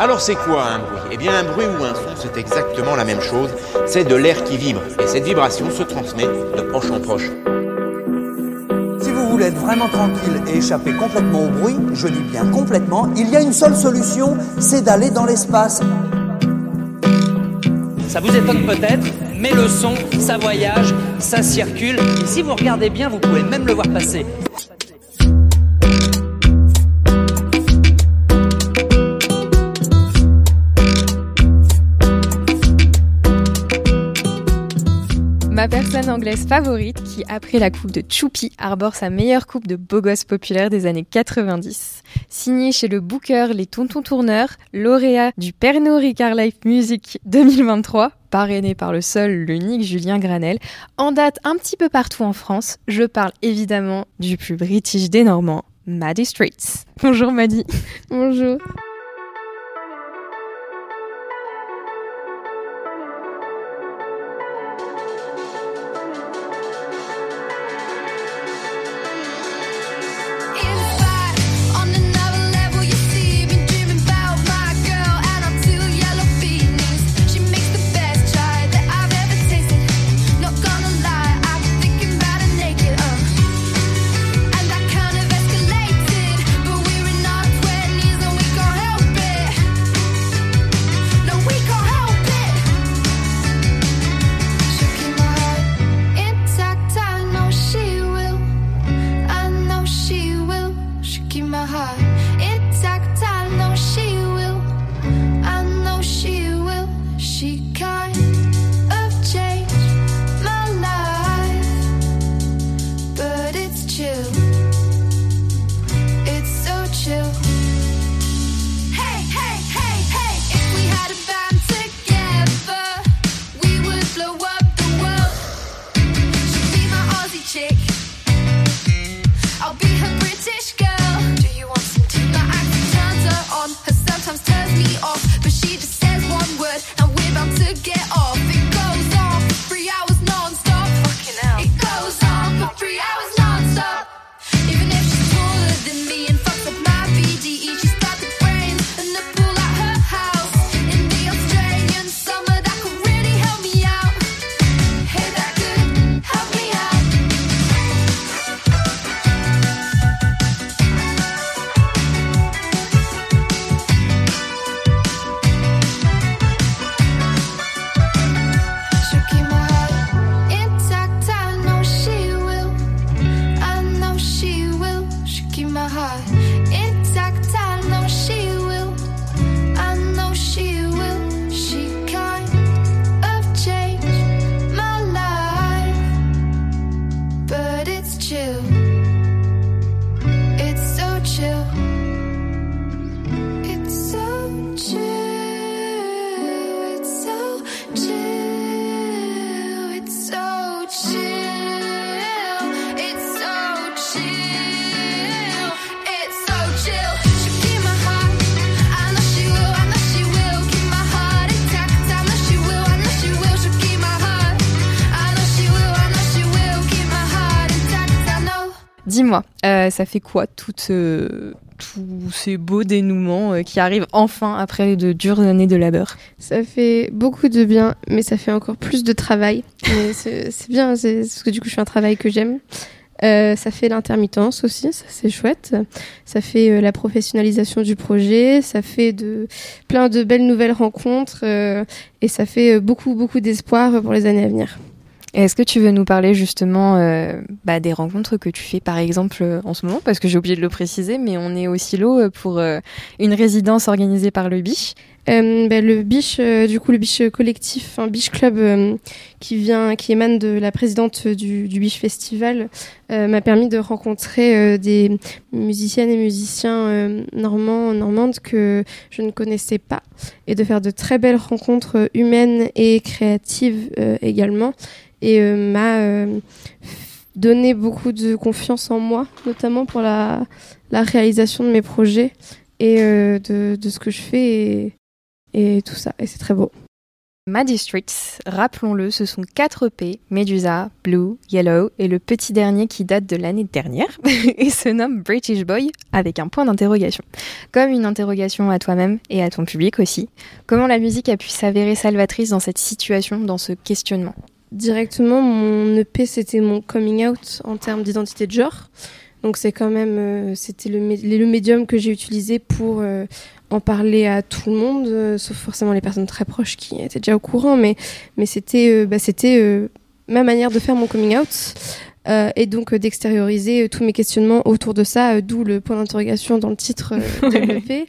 Alors c'est quoi un bruit? Eh bien un bruit ou un son, c'est exactement la même chose. C'est de l'air qui vibre. Et cette vibration se transmet de proche en proche. Si vous voulez être vraiment tranquille et échapper complètement au bruit, je dis bien complètement, il y a une seule solution, c'est d'aller dans l'espace. Ça vous étonne peut-être, mais le son, ça voyage, ça circule. Et si vous regardez bien, vous pouvez même le voir passer. Anglaise favorite qui, après la coupe de Choupi, arbore sa meilleure coupe de beau gosse populaire des années 90. Signée chez le Booker Les Tontons Tourneurs, lauréat du Pernod Ricard Life Music 2023, parrainé par le seul, l'unique Julien Granel, en date un petit peu partout en France, je parle évidemment du plus british des Normands, Maddie Streets. Bonjour Maddie. Bonjour. Dis-moi, euh, ça fait quoi toutes, euh, tous ces beaux dénouements euh, qui arrivent enfin après de dures années de labeur? Ça fait beaucoup de bien, mais ça fait encore plus de travail. c'est bien, parce que du coup je fais un travail que j'aime. ça fait l'intermittence aussi, c'est chouette. Ça fait la professionnalisation du projet, ça fait de plein de belles nouvelles rencontres et ça fait beaucoup beaucoup d'espoir pour les années à venir. Est-ce que tu veux nous parler justement euh, bah, des rencontres que tu fais par exemple euh, en ce moment? Parce que j'ai oublié de le préciser, mais on est au silo euh, pour une résidence organisée par le Biche. Bah, le Biche, du coup, le Biche collectif, un Biche club qui vient, qui émane de la présidente du, Biche Festival, m'a permis de rencontrer des musiciennes et musiciens normands, normandes que je ne connaissais pas et de faire de très belles rencontres humaines et créatives également et euh, m'a euh, donné beaucoup de confiance en moi, notamment pour la, réalisation de mes projets et euh, de, ce que je fais et tout ça. Et c'est très beau. Maddie Streets, rappelons-le, ce sont 4 P, Medusa, Blue, Yellow et le petit dernier qui date de l'année dernière et se nomme British Boy avec un point d'interrogation. Comme une interrogation à toi-même et à ton public aussi. Comment la musique a pu s'avérer salvatrice dans cette situation, dans ce questionnement? Directement, mon EP c'était mon coming out en termes d'identité de genre. Donc c'est quand même, euh, c'était le, le, médium que j'ai utilisé pour euh, en parler à tout le monde, euh, sauf forcément les personnes très proches qui étaient déjà au courant, mais, mais c'était euh, bah, c'était euh, ma manière de faire mon coming out. et donc d'extérioriser tous mes questionnements autour de ça, d'où le point d'interrogation dans le titre de l'EP.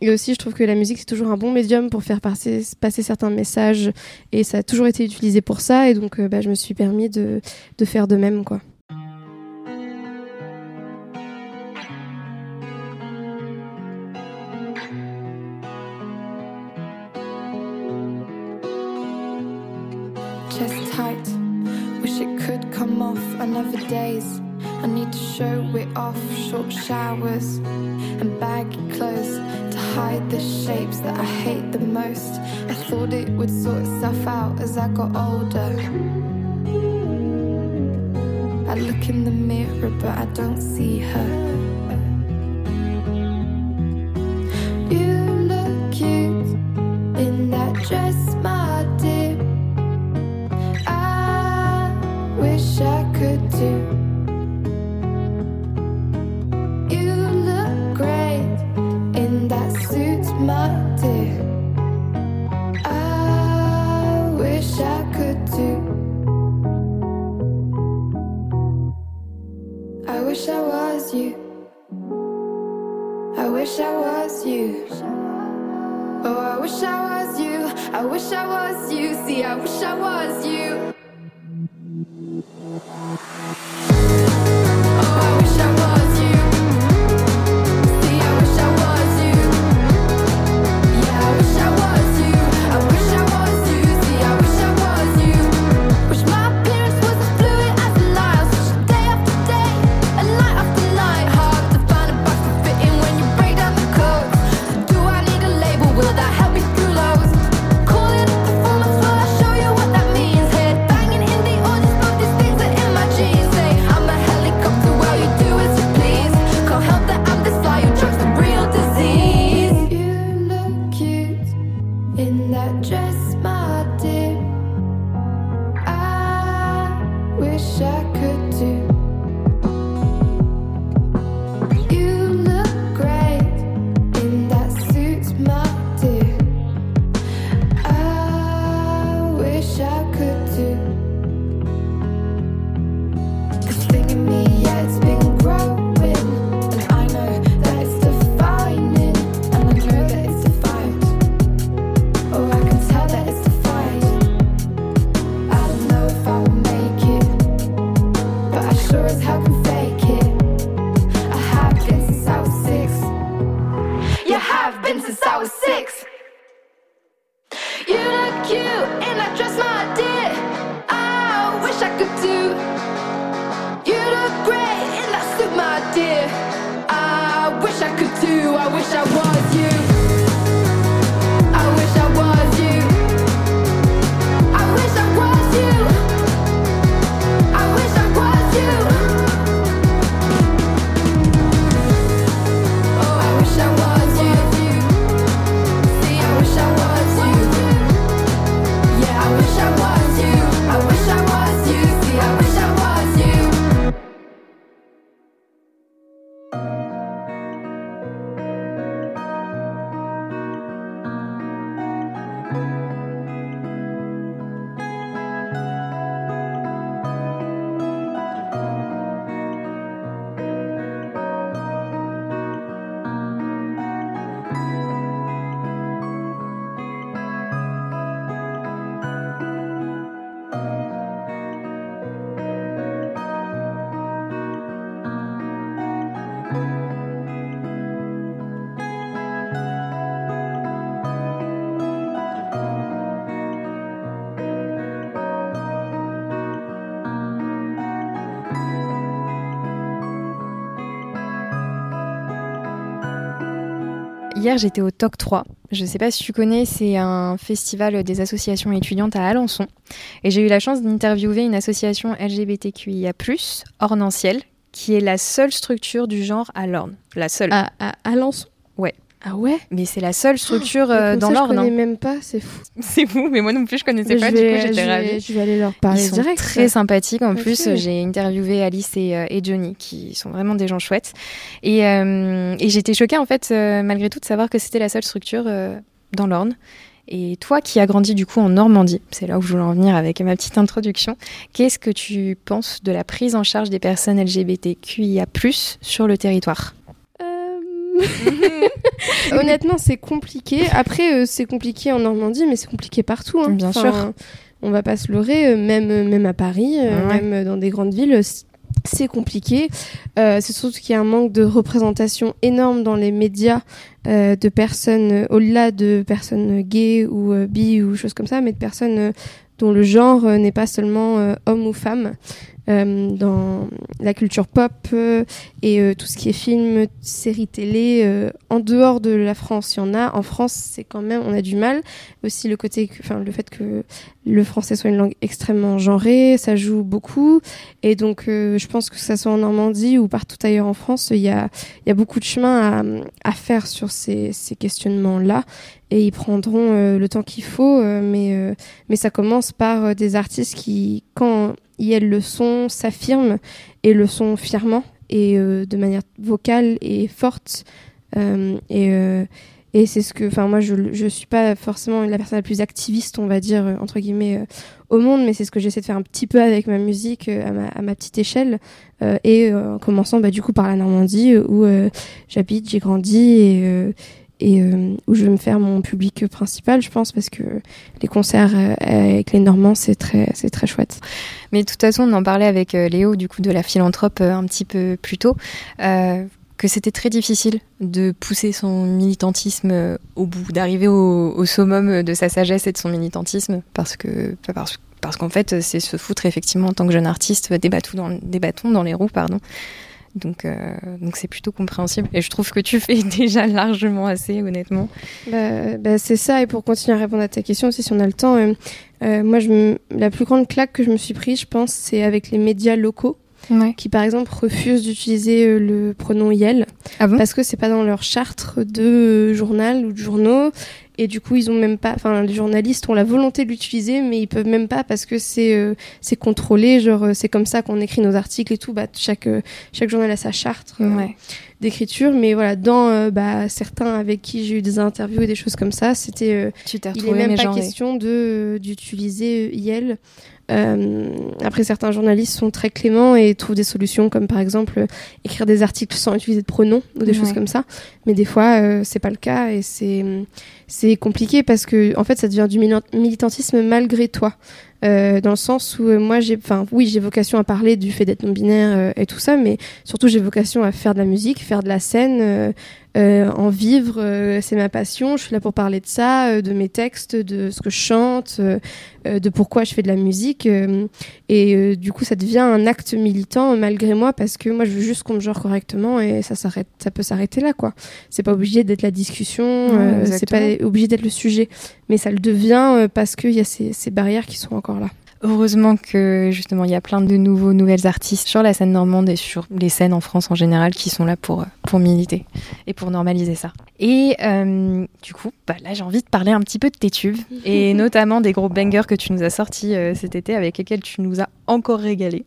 et aussi, je trouve que la musique, c'est toujours un bon médium pour faire passer, passer certains messages, et ça a toujours été utilisé pour ça, et donc bah, je me suis permis de, de faire de même. quoi. Days. I need to show it off, short showers and baggy clothes to hide the shapes that I hate the most. I thought it would sort itself out as I got older. I look in the mirror, but I don't see her. Hier, j'étais au TOC 3, Je ne sais pas si tu connais, c'est un festival des associations étudiantes à Alençon. Et j'ai eu la chance d'interviewer une association LGBTQIA+, Ornanciel, qui est la seule structure du genre à l'Orne. La seule. À, Alençon. Ah ouais? Mais c'est la seule structure Mais euh, comme dans ça, l'Orne. Je connais même pas, c'est fou. C'est fou, mais moi non plus je connaissais Mais pas, je du vais- coup j'étais ravie. Je vais aller leur Ils parler sont direct. très sympathiques. En plus, euh, j'ai interviewé Alice et, euh, et Johnny, qui sont vraiment des gens chouettes. Et, euh, et j'étais choquée, en fait, malgré tout, de savoir que c'était la seule structure dans l'Orne. Et toi qui as grandi du coup en Normandie, c'est là où je voulais en venir avec ma petite introduction, qu'est-ce que tu penses de la prise en charge des personnes LGBTQIA+, sur le territoire? Honnêtement, c'est compliqué. Après, euh, c'est compliqué en Normandie, mais c'est compliqué partout. hein. Bien sûr. On va pas se leurrer, euh, même, euh, même à Paris, Ouais. même dans des grandes villes, c'est compliqué. Euh, c'est surtout qu'il y a un manque de représentation énorme dans les médias euh, de personnes, au-delà de personnes gays ou euh, bi ou choses comme ça, mais de personnes dont le genre n'est pas seulement homme ou femme. Euh, dans la culture pop euh, et euh, tout ce qui est film, séries télé, en dehors de la France, il y en a. En France, c'est quand même, on a du mal. Aussi le côté, enfin le fait que le français soit une langue extrêmement genrée, ça joue beaucoup. Et donc, je pense que ça soit en Normandie ou partout ailleurs en France, il y a, y a beaucoup de chemin à, à faire sur ces, ces questionnements-là. Et ils prendront euh, le temps qu'il faut, euh, mais, euh, mais ça commence par des artistes qui, quand ils elles le sont, s'affirment et le sont fièrement et euh, de manière vocale et forte. Euh, et euh, et c'est ce que, enfin, moi, je, je suis pas forcément la personne la plus activiste, on va dire, entre guillemets, au monde, mais c'est ce que j'essaie de faire un petit peu avec ma musique à, ma, petite échelle. et en commençant, bah, du coup, par la Normandie, où j'habite, j'ai grandi et, et euh, où je vais me faire mon public principal, je pense, parce que les concerts euh, avec les Normands, c'est très, c'est très chouette. Mais de toute façon, on en parlait avec euh, Léo, du coup, de la philanthrope un petit peu plus tôt, que c'était très difficile de pousser son militantisme au bout, d'arriver au, au summum de sa sagesse et de son militantisme, parce que parce, qu'en fait, c'est se foutre effectivement en tant que jeune artiste des bâtons dans les roues, pardon. Donc, euh, donc c'est plutôt compréhensible. Et je trouve que tu fais déjà largement assez, honnêtement. Bah, bah, c'est ça, et pour continuer à répondre à ta question aussi, si on a le temps, euh, euh, moi, je me- la plus grande claque que je me suis prise, je pense, c'est avec les médias locaux Ouais. qui, par exemple, refusent d'utiliser euh, le pronom Yel Ah bon? parce que c'est pas dans leur charte de euh, journal ou de journaux. Et du coup, ils ont même pas. Enfin, les journalistes ont la volonté de l'utiliser, mais ils peuvent même pas parce que c'est euh, c'est contrôlé. Genre, euh, c'est comme ça qu'on écrit nos articles et tout. Bah, chaque euh, chaque journal a sa charte euh, Ouais. d'écriture. Mais voilà, dans bah, certains avec qui j'ai eu des interviews et des choses comme ça, c'était euh, Tu t'es il est retrouvé même pas question de d'utiliser IEL. Euh, après, certains journalistes sont très cléments et trouvent des solutions, comme par exemple euh, écrire des articles sans utiliser de pronoms ou des Ouais. choses comme ça. Mais des fois, euh, c'est pas le cas et c'est c'est compliqué parce que en fait, ça devient du militantisme malgré toi. Euh, dans le sens où euh, moi j'ai enfin oui j'ai vocation à parler du fait d'être non binaire euh, et tout ça mais surtout j'ai vocation à faire de la musique faire de la scène euh, euh, en vivre euh, c'est ma passion. Je suis là pour parler de ça euh, de mes textes de ce que je chante euh, euh, de pourquoi je fais de la musique. Euh, et euh, du coup ça devient un acte militant malgré moi parce que moi je veux juste qu'on me genre correctement et ça s'arrête ça peut s'arrêter là quoi. C'est pas obligé d'être la discussion Ouais, euh, c'est pas obligé d'être le sujet mais ça le devient euh, parce qu'il y a ces, ces barrières qui sont encore là Heureusement que justement il y a plein de nouveaux nouvelles artistes sur la scène normande et sur les scènes en France en général qui sont là pour pour militer et pour normaliser ça. Et euh, du coup, bah là j'ai envie de parler un petit peu de tes tubes et notamment des gros bangers que tu nous as sortis euh, cet été avec lesquels tu nous as encore régalé.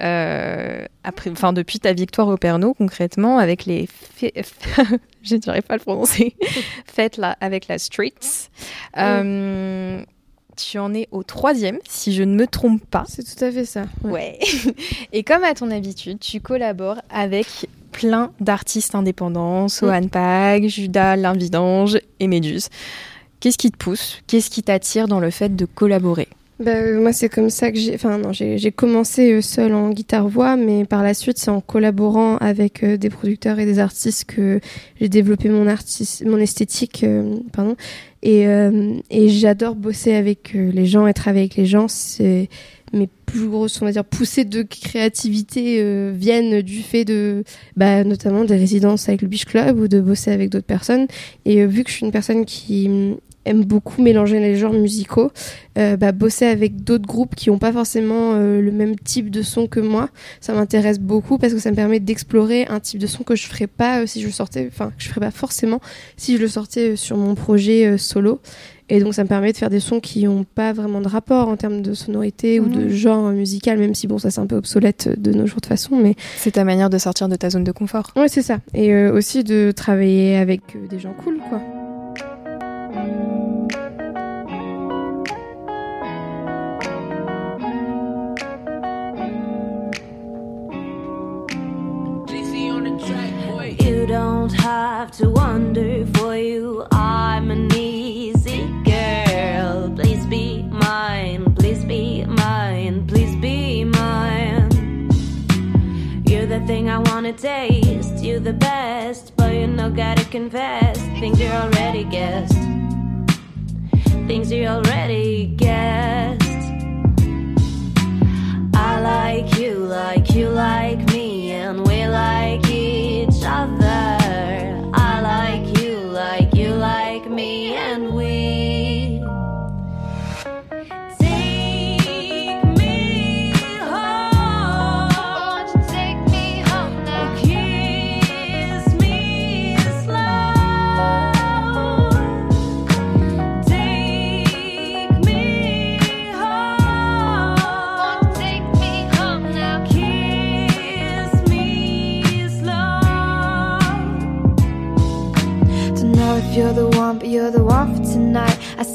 Euh, après, enfin depuis ta victoire au Pernod concrètement avec les, je n'arrive pas à le prononcer, faites là avec la Streets. Euh, tu en es au troisième, si je ne me trompe pas. c'est tout à fait ça ouais. Ouais. Et comme à ton habitude, tu collabores avec plein d'artistes indépendants, Sohan Pag, Judas, L'Invidange et Méduse. Qu'est-ce qui te pousse? Qu'est-ce qui t'attire dans le fait de collaborer? Bah, euh, moi, c'est comme ça que j'ai. Enfin, non, j'ai commencé euh, seul en guitare-voix, mais par la suite, c'est en collaborant avec euh, des producteurs et des artistes que j'ai développé mon, artiste, mon esthétique. pardon. Et, et j'adore bosser avec les gens et travailler avec les gens. C'est mes plus grosses, on va dire, poussées de créativité viennent du fait de, bah, notamment des résidences avec le Beach Club ou de bosser avec d'autres personnes. Et vu que je suis une personne qui aime beaucoup mélanger les genres musicaux, euh, bah, bosser avec d'autres groupes qui n'ont pas forcément euh, le même type de son que moi, ça m'intéresse beaucoup parce que ça me permet d'explorer un type de son que je ferais pas euh, si je sortais, enfin que je ferais pas forcément si je le sortais sur mon projet solo. Et donc ça me permet de faire des sons qui n'ont pas vraiment de rapport en termes de sonorité ou de Mhm. genre musical, même si bon ça c'est un peu obsolète de nos jours de toute façon, mais C'est ta manière de sortir de ta zone de confort. ouais c'est ça. Et aussi de travailler avec des gens cool quoi. You to wonder for you. I'm an easy girl. Please be mine. Please be mine. Please be mine. You're the thing I wanna taste. You're the best, but you know gotta confess things you already guessed. Things you already guessed.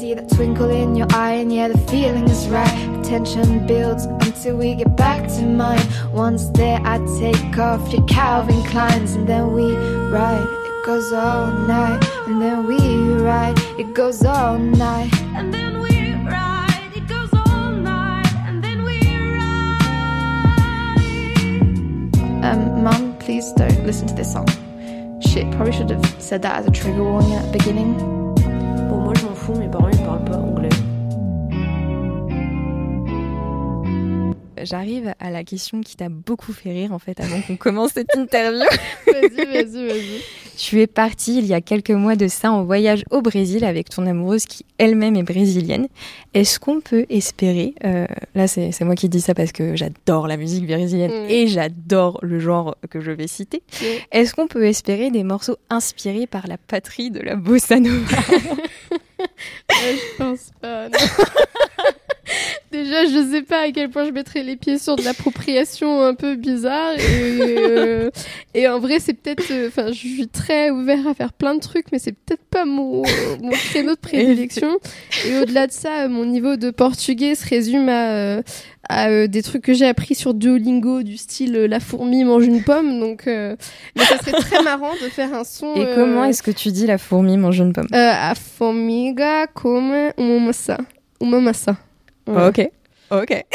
See that twinkle in your eye, and yeah, the feeling is right. The tension builds until we get back to mine. Once there, I take off your Calvin Kleins, and then we ride. It goes all night, and then we ride. It goes all night. And then we ride, it goes all night, and then we ride. Um, Mum, please don't listen to this song. Shit, probably should have said that as a trigger warning at the beginning. Mes parents ils parlent pas anglais. J'arrive à la question qui t'a beaucoup fait rire en fait avant qu'on commence cette interview. Vas-y, vas-y, vas-y. Tu es partie il y a quelques mois de ça en voyage au Brésil avec ton amoureuse qui elle-même est brésilienne. Est-ce qu'on peut espérer, euh, là c'est moi qui dis ça parce que j'adore la musique brésilienne Mm. et j'adore le genre que je vais citer, est-ce qu'on peut espérer des morceaux inspirés par la patrie de la bossa nova? je pense pas. non. Déjà, je sais pas à quel point je mettrais les pieds sur de l'appropriation un peu bizarre. Et, euh, et en vrai, c'est peut-être. euh, Enfin, je suis très ouvert à faire plein de trucs, mais c'est peut-être pas mon, mon créneau de prédilection. Et au-delà de ça, euh, mon niveau de portugais se résume à, euh, à euh, des trucs que j'ai appris sur Duolingo, du style euh, la fourmi mange une pomme. Donc, euh, mais ça serait très marrant de faire un son. Et euh, comment est-ce que tu dis la fourmi mange une pomme? euh, a formiga come uma maçã. Uma maçã. Voilà. Ok. Ok.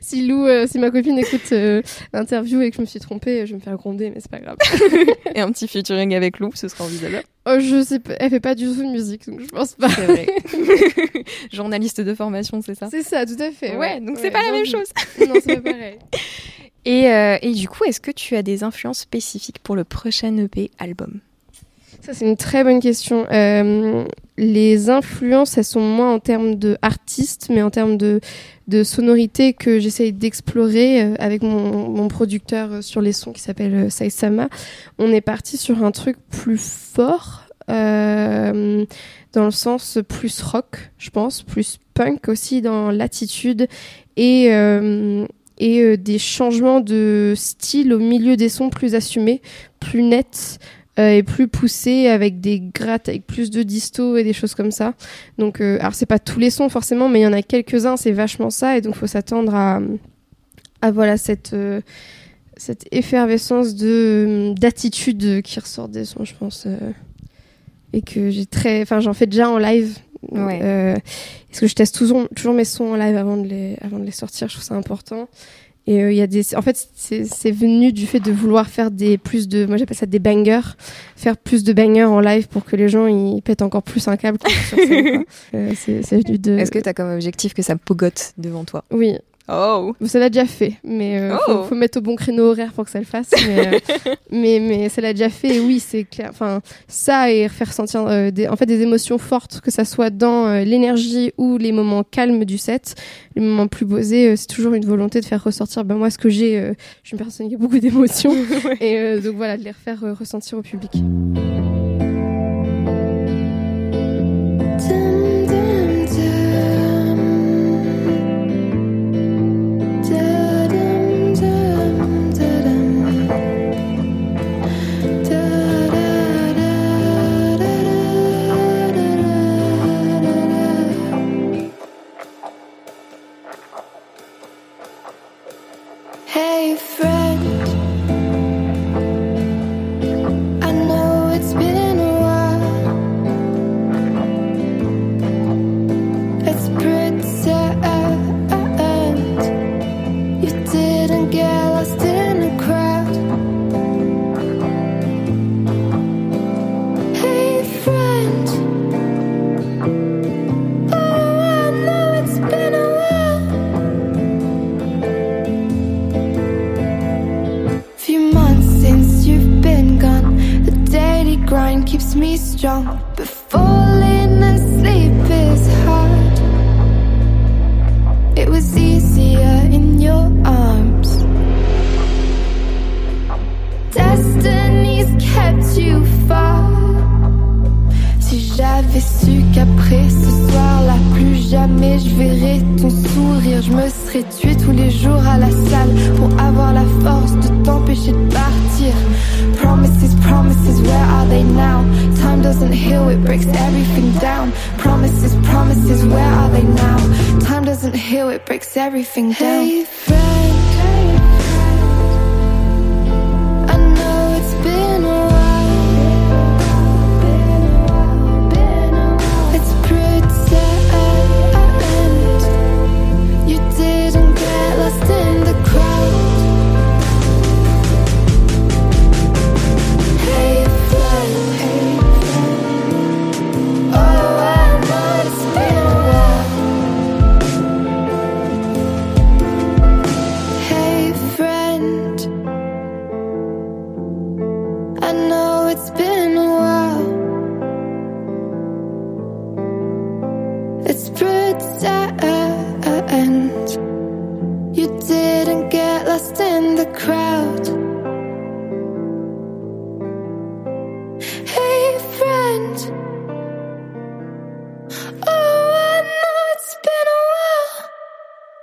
Si Lou, euh, si ma copine écoute euh, l'interview et que je me suis trompée, je vais me faire gronder, mais c'est pas grave. Et un petit featuring avec Lou, ce sera envisageable. Oh, je sais pas, elle fait pas du tout de musique, donc je pense pas. C'est vrai. Journaliste de formation, c'est ça? C'est ça, tout à fait. Ouais, donc c'est pas la même chose. Non, c'est pas pareil. Et, euh, et du coup, est-ce que tu as des influences spécifiques pour le prochain EP album? Ça, c'est une très bonne question. Euh, les influences, elles sont moins en termes d'artistes, mais en termes de, de sonorité que j'essaye d'explorer euh, avec mon, producteur euh, sur les sons qui s'appelle Saisama. On est parti sur un truc plus fort, dans le sens plus rock, je pense, plus punk aussi dans l'attitude et, des changements de style au milieu des sons plus assumés, plus nets euh, et plus poussés avec des grattes, avec plus de disto et des choses comme ça. Donc, euh, alors c'est pas tous les sons forcément, mais il y en a quelques-uns, c'est vachement ça, et donc faut s'attendre à, à voilà cette euh, cette effervescence de d'attitude qui ressort des sons, je pense, euh, et que j'ai très, enfin j'en fais déjà en live. Ouais. Euh, parce que je teste toujours, toujours mes sons en live avant de les avant de les sortir, je trouve ça important. Et il y a des, en fait, c'est venu du fait de vouloir faire des plus de, moi j'appelle ça des bangers, faire plus de bangers en live pour que les gens ils pètent encore plus un câble scène. c'est venu de. Est-ce que tu as comme objectif que ça pogote devant toi? Oui, Oh Ça l'a déjà fait, mais il oh. faut, mettre au bon créneau horaire pour que ça le fasse. Mais, euh, mais, ça l'a déjà fait, et oui, c'est clair. Enfin, ça et faire sentir euh, des, en fait, des émotions fortes, que ça soit dans euh, l'énergie ou les moments calmes du set, les moments plus posés, c'est toujours une volonté de faire ressortir. Ben, moi, ce que j'ai, je suis une personne qui a beaucoup d'émotions, et donc voilà, de les refaire ressentir au public. doesn't heal, it breaks everything down. Hey,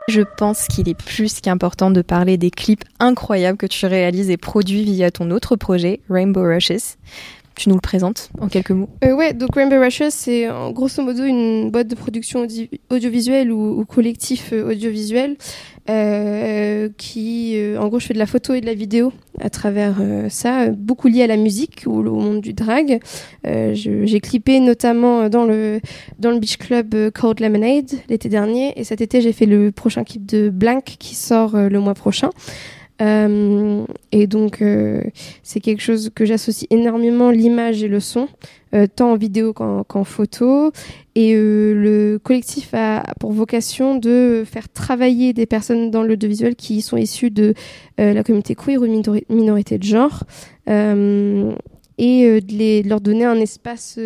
Je pense qu'il est plus qu'important de parler des clips incroyables que tu réalises et produis via ton autre projet, Rainbow Rushes. Tu nous le présentes en quelques mots? Euh, Ouais, donc Rainbow Rushes, c'est grosso modo une boîte de production audiovisuelle ou, collectif euh, audiovisuel euh, qui, en gros, je fais de la photo et de la vidéo à travers ça, beaucoup lié à la musique ou au monde du drag. J'ai clippé notamment dans le, dans le beach club Cold Lemonade l'été dernier et cet été, j'ai fait le prochain clip de Blank qui sort le mois prochain. Euh, et donc, euh, c'est quelque chose que j'associe énormément l'image et le son, euh, tant en vidéo qu'en photo. Et le collectif a pour vocation de faire travailler des personnes dans l'audiovisuel qui sont issues de la communauté queer ou minorité de genre. et de, les, de, leur donner un espace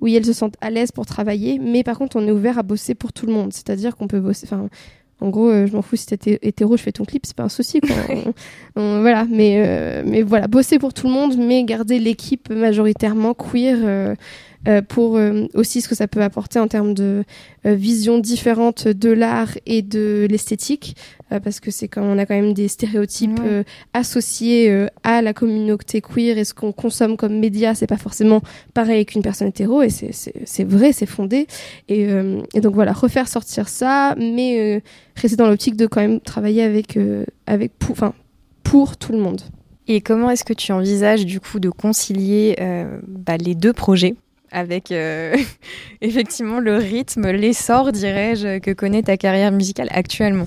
où elles se sentent à l'aise pour travailler. Mais par contre, on est ouvert à bosser pour tout le monde. C'est-à-dire qu'on peut bosser. Enfin, en gros, euh, je m'en fous si t'es hétéro, je fais ton clip, c'est pas un souci. Quoi. voilà, mais, euh, mais voilà, bosser pour tout le monde, mais garder l'équipe majoritairement queer euh, pour euh, aussi ce que ça peut apporter en termes de euh, vision différente de l'art et de l'esthétique, parce que c'est quand on a quand même des stéréotypes associés à la communauté queer et ce qu'on consomme comme média, c'est pas forcément pareil qu'une personne hétéro, et c'est vrai, c'est fondé. Et, et, donc voilà, refaire sortir ça, mais rester dans l'optique de quand même travailler avec, avec pour, pour tout le monde. Et comment est-ce que tu envisages du coup de concilier bah, les deux projets? Avec euh, effectivement le rythme, l'essor, dirais-je, que connaît ta carrière musicale actuellement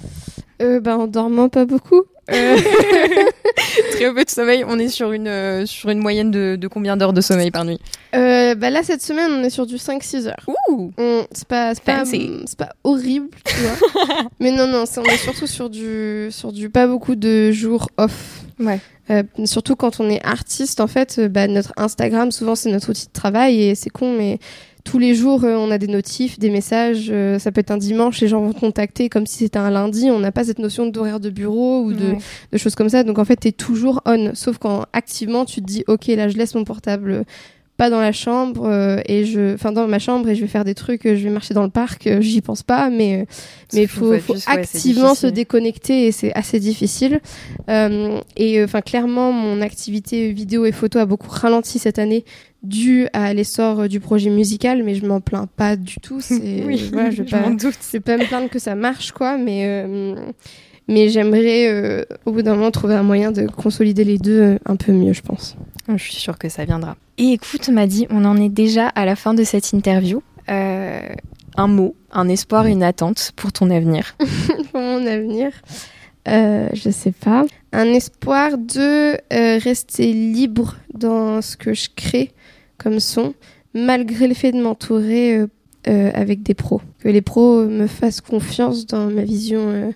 euh, bah, En dormant pas beaucoup. Euh, Très peu de sommeil. On est sur une, euh, sur une moyenne de, de combien d'heures de sommeil par nuit? Bah là, cette semaine, on est sur du 5-6 heures. Ouh On- C'est pas, pas, pas horrible, tu vois. Mais non, non, c'est- on est surtout sur du, sur du pas beaucoup de jours off. Ouais. Euh, surtout quand on est artiste, en fait, euh, bah, notre Instagram, souvent, c'est notre outil de travail et c'est con, mais tous les jours, euh, on a des notifs, des messages. euh, ça peut être un dimanche, les gens vont te contacter comme si c'était un lundi. On n'a pas cette notion d'horaire de bureau ou de, Ouais. de choses comme ça. Donc en fait, t'es toujours on. Sauf quand activement, tu te dis, ok, là, je laisse mon portable pas dans la chambre euh, et je, enfin dans ma chambre et je vais faire des trucs. euh, je vais marcher dans le parc. euh, J'y pense pas, mais mais il faut, ouais, activement se déconnecter et c'est assez difficile. Euh, et enfin clairement, mon activité vidéo et photo a beaucoup ralenti cette année dû à l'essor du projet musical, mais je m'en plains pas du tout. C'est Oui, voilà, je je pas doute. pas me plaindre que ça marche, quoi, mais, mais j'aimerais euh, au bout d'un moment trouver un moyen de consolider les deux un peu mieux, je pense. Je suis sûre que ça viendra. Et écoute, Maddy, on en est déjà à la fin de cette interview. Euh, un mot, un espoir, une attente pour ton avenir. Pour mon avenir, euh, je sais pas. Un espoir de euh, rester libre dans ce que je crée comme son, malgré le fait de m'entourer euh, avec des pros. Que les pros me fassent confiance dans ma vision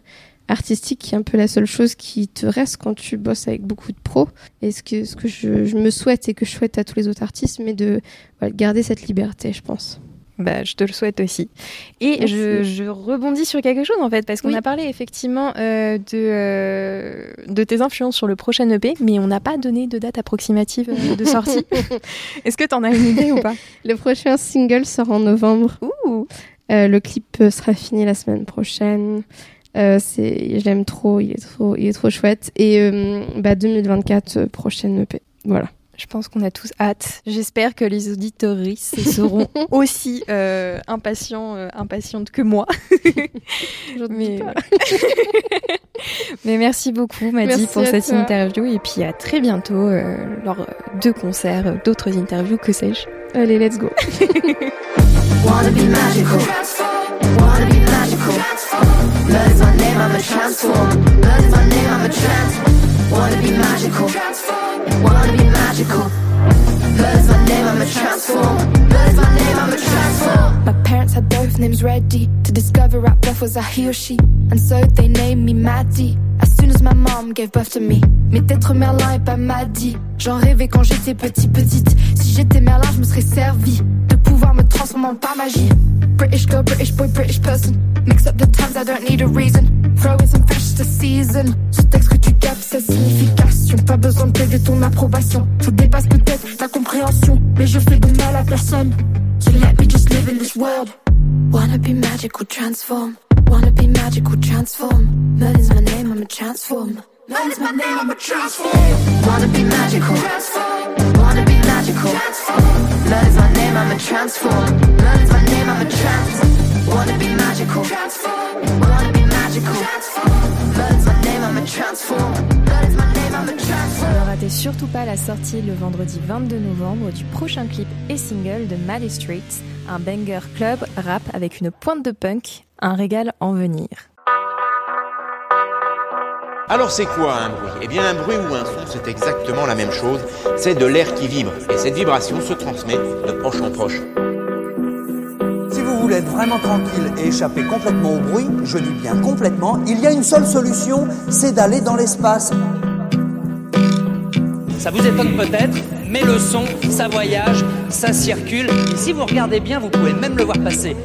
artistique, qui est un peu la seule chose qui te reste quand tu bosses avec beaucoup de pros. Et ce que, ce que je, je me souhaite et que je souhaite à tous les autres artistes, mais de voilà, garder cette liberté, je pense. Bah, je te le souhaite aussi. Et je, je rebondis sur quelque chose en fait, parce qu'on Oui. a parlé effectivement euh, de, euh, de tes influences sur le prochain EP, mais on n'a pas donné de date approximative euh, de sortie. Est-ce que tu en as une idée ou pas? Le prochain single sort en novembre. Ouh. Euh, le clip sera fini la semaine prochaine. Euh, c'est, je l'aime trop, il est trop, il est trop chouette. Et euh, bah 2024 euh, prochaine EP. Voilà. Je pense qu'on a tous hâte. J'espère que les auditoristes seront aussi euh, impatients, euh, impatientes que moi. J'en doute Mais, pas. Mais merci beaucoup, Maddy, Merci pour cette toi. interview. Et puis à très bientôt euh, lors de concerts, d'autres interviews, que sais-je. Allez, let's go. Wanna be magical. Blood is my name, I'm a transform. Blood is my name, I'm a trans. Wanna be magical. Wanna be magical. Blood is my name, I'm a transform. Blood my name, I'm a transform. My parents had both names ready to discover at birth was I he or she, and so they named me Maddie. As soon as my mom gave birth to me, mais d'être Merlin et pas Maddie. J'en rêvais quand j'étais petit petite. Si j'étais Merlin, je me serais servi pouvoir me transformer par magie. British girl, British boy, British person. Mix up the times, I don't need a reason. Throw in some fish to season. Ce texte que tu captes, sa signification. Pas besoin de payer ton approbation. Ça dépasse peut-être ta compréhension, mais je fais de mal à personne. So let me just live in this world. Wanna be magical, transform? Wanna be magical, transform? Merlin's my name, I'm a transform. Merlin's my name, I'm a transform. Wanna be magical. Wanna be magical. Blood is my name, I'm a transform. Blood is my name, I'm a trans. Wanna be magical. Wanna be magical. Blood is my name, I'm a transform. Blood is my name, I'm a transform. Ne ratez surtout pas la sortie le vendredi 22 novembre du prochain clip et single de Mally Streets, un banger club rap avec une pointe de punk, un régal en venir. Alors c'est quoi un bruit? Eh bien un bruit ou un son c'est exactement la même chose, c'est de l'air qui vibre et cette vibration se transmet de proche en proche. Si vous voulez être vraiment tranquille et échapper complètement au bruit, je dis bien complètement, il y a une seule solution, c'est d'aller dans l'espace. Ça vous étonne peut-être, mais le son, ça voyage, ça circule. Et si vous regardez bien, vous pouvez même le voir passer.